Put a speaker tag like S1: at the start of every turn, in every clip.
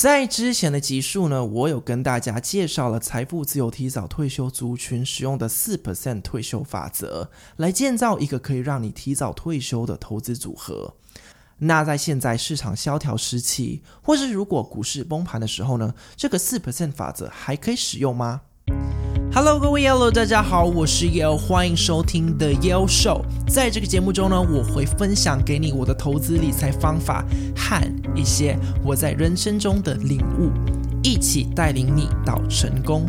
S1: 在之前的集数呢，我有跟大家介绍了财富自由提早退休族群使用的四 percent 退休法则，来建造一个可以让你提早退休的投资组合。那在现在市场萧条时期，或是如果股市崩盘的时候呢，这个四 percent 法则还可以使用吗？Hello，各位 Yellow，大家好，我是 Yellow，欢迎收听 The Yellow Show。在这个节目中呢，我会分享给你我的投资理财方法和一些我在人生中的领悟，一起带领你到成功。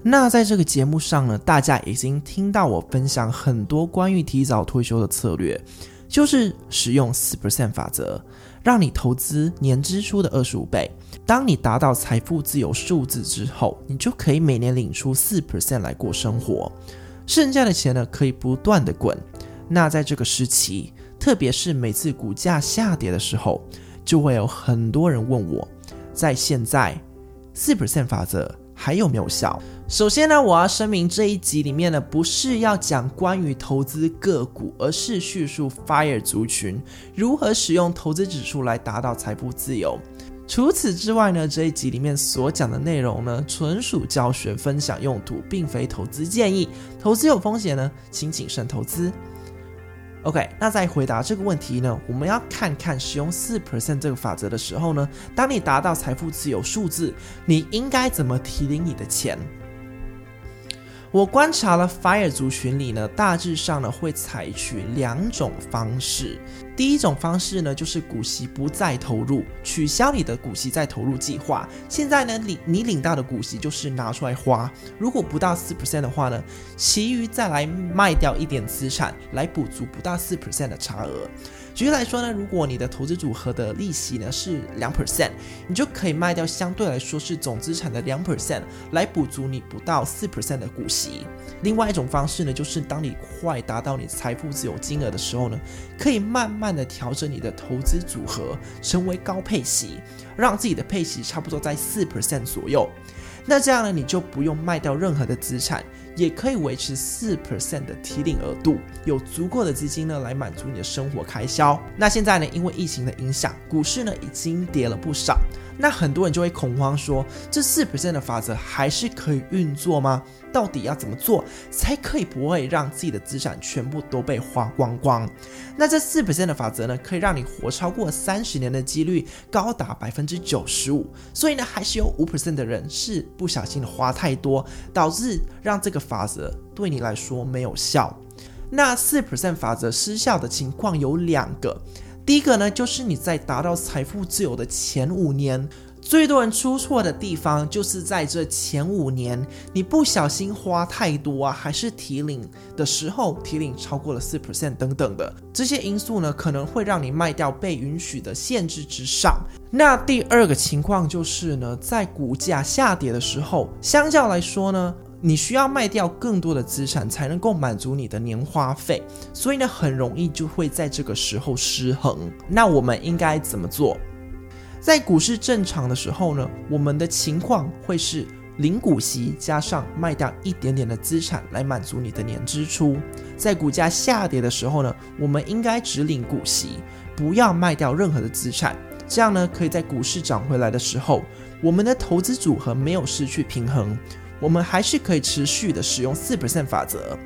S1: 那在这个节目上呢，大家已经听到我分享很多关于提早退休的策略，就是使用四 percent 法则，让你投资年支出的二十五倍。当你达到财富自由数字之后，你就可以每年领出四 percent 来过生活，剩下的钱呢，可以不断的滚。那在这个时期，特别是每次股价下跌的时候，就会有很多人问我，在现在四 percent 法则还有没有效？首先呢，我要声明这一集里面呢，不是要讲关于投资个股，而是叙述 FIRE 族群如何使用投资指数来达到财富自由。除此之外呢，这一集里面所讲的内容呢，纯属教学分享用途，并非投资建议。投资有风险呢，请谨慎投资。OK，那在回答这个问题呢，我们要看看使用四 percent 这个法则的时候呢，当你达到财富自由数字，你应该怎么提领你的钱？我观察了 FIRE 族群里呢，大致上呢会采取两种方式。第一种方式呢，就是股息不再投入，取消你的股息再投入计划。现在呢，你你领到的股息就是拿出来花，如果不到四 percent 的话呢，其余再来卖掉一点资产来补足不到四 percent 的差额。举例来说呢，如果你的投资组合的利息呢是两 percent，你就可以卖掉相对来说是总资产的两 percent 来补足你不到四 percent 的股息。另外一种方式呢，就是当你快达到你财富自由金额的时候呢，可以慢慢的调整你的投资组合，成为高配息，让自己的配息差不多在四 percent 左右。那这样呢，你就不用卖掉任何的资产。也可以维持四 percent 的提领额度，有足够的资金呢来满足你的生活开销。那现在呢，因为疫情的影响，股市呢已经跌了不少。那很多人就会恐慌说，这四 percent 的法则还是可以运作吗？到底要怎么做才可以不会让自己的资产全部都被花光光？那这四 percent 的法则呢，可以让你活超过三十年的几率高达百分之九十五。所以呢，还是有五 percent 的人是不小心的花太多，导致让这个法则对你来说没有效。那四 percent 法则失效的情况有两个。第一个呢，就是你在达到财富自由的前五年，最多人出错的地方就是在这前五年，你不小心花太多啊，还是提领的时候提领超过了四 percent 等等的这些因素呢，可能会让你卖掉被允许的限制之上。那第二个情况就是呢，在股价下跌的时候，相较来说呢。你需要卖掉更多的资产才能够满足你的年花费，所以呢，很容易就会在这个时候失衡。那我们应该怎么做？在股市正常的时候呢，我们的情况会是领股息加上卖掉一点点的资产来满足你的年支出。在股价下跌的时候呢，我们应该只领股息，不要卖掉任何的资产。这样呢，可以在股市涨回来的时候，我们的投资组合没有失去平衡。我们还是可以持续的使用四 percent 法则。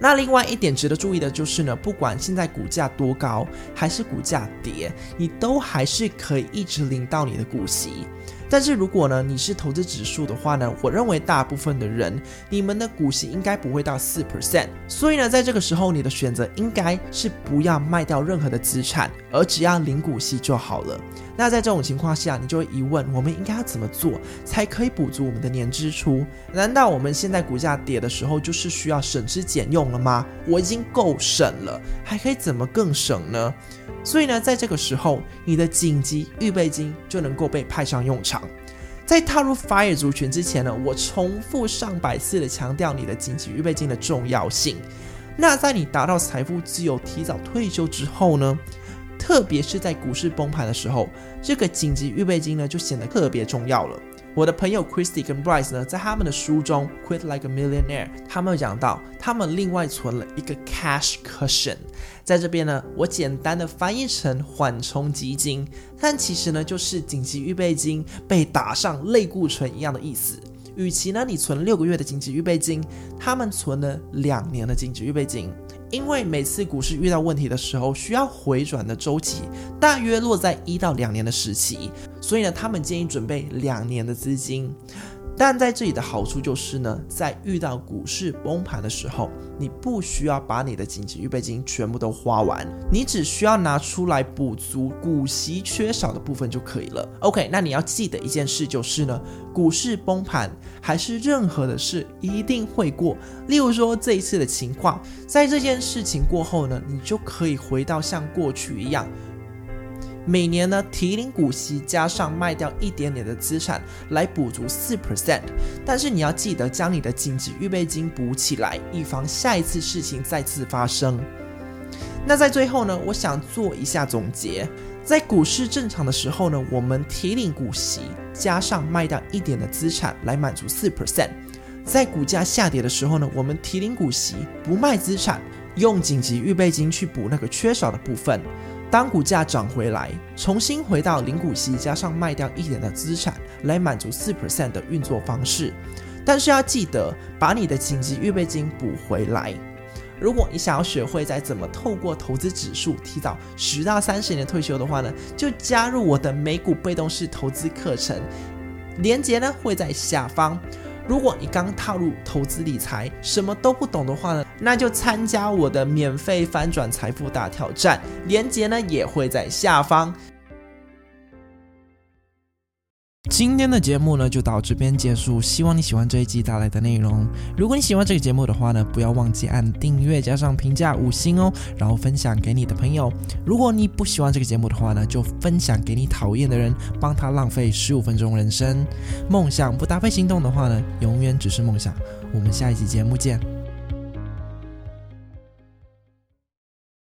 S1: 那另外一点值得注意的就是呢，不管现在股价多高，还是股价跌，你都还是可以一直领到你的股息。但是如果呢，你是投资指数的话呢，我认为大部分的人，你们的股息应该不会到四 percent，所以呢，在这个时候，你的选择应该是不要卖掉任何的资产，而只要领股息就好了。那在这种情况下，你就会疑问：我们应该要怎么做才可以补足我们的年支出？难道我们现在股价跌的时候，就是需要省吃俭用了吗？我已经够省了，还可以怎么更省呢？所以呢，在这个时候，你的紧急预备金就能够被派上用场。在踏入 FIRE 族群之前呢，我重复上百次的强调你的紧急预备金的重要性。那在你达到财富自由、提早退休之后呢，特别是在股市崩盘的时候，这个紧急预备金呢就显得特别重要了。我的朋友 Christy 跟 Bryce 呢，在他们的书中《Quit Like a Millionaire》，他们有讲到，他们另外存了一个 cash cushion，在这边呢，我简单的翻译成缓冲基金，但其实呢，就是紧急预备金被打上类固醇一样的意思。与其呢，你存六个月的紧急预备金，他们存了两年的紧急预备金。因为每次股市遇到问题的时候，需要回转的周期大约落在一到两年的时期，所以呢，他们建议准备两年的资金。但在这里的好处就是呢，在遇到股市崩盘的时候，你不需要把你的紧急预备金全部都花完，你只需要拿出来补足股息缺少的部分就可以了。OK，那你要记得一件事就是呢，股市崩盘还是任何的事一定会过。例如说这一次的情况，在这件事情过后呢，你就可以回到像过去一样。每年呢，提领股息加上卖掉一点点的资产来补足四 percent，但是你要记得将你的紧急预备金补起来，以防下一次事情再次发生。那在最后呢，我想做一下总结：在股市正常的时候呢，我们提领股息加上卖掉一点的资产来满足四 percent；在股价下跌的时候呢，我们提领股息不卖资产，用紧急预备金去补那个缺少的部分。当股价涨回来，重新回到零股息加上卖掉一点的资产来满足四 percent 的运作方式，但是要记得把你的紧急预备金补回来。如果你想要学会在怎么透过投资指数提早十到三十年退休的话呢，就加入我的美股被动式投资课程，链接呢会在下方。如果你刚踏入投资理财，什么都不懂的话呢，那就参加我的免费翻转财富大挑战，链接呢也会在下方。今天的节目呢就到这边结束，希望你喜欢这一集带来的内容。如果你喜欢这个节目的话呢，不要忘记按订阅加上评价五星哦，然后分享给你的朋友。如果你不喜欢这个节目的话呢，就分享给你讨厌的人，帮他浪费十五分钟人生。梦想不搭配行动的话呢，永远只是梦想。我们下一集节目见。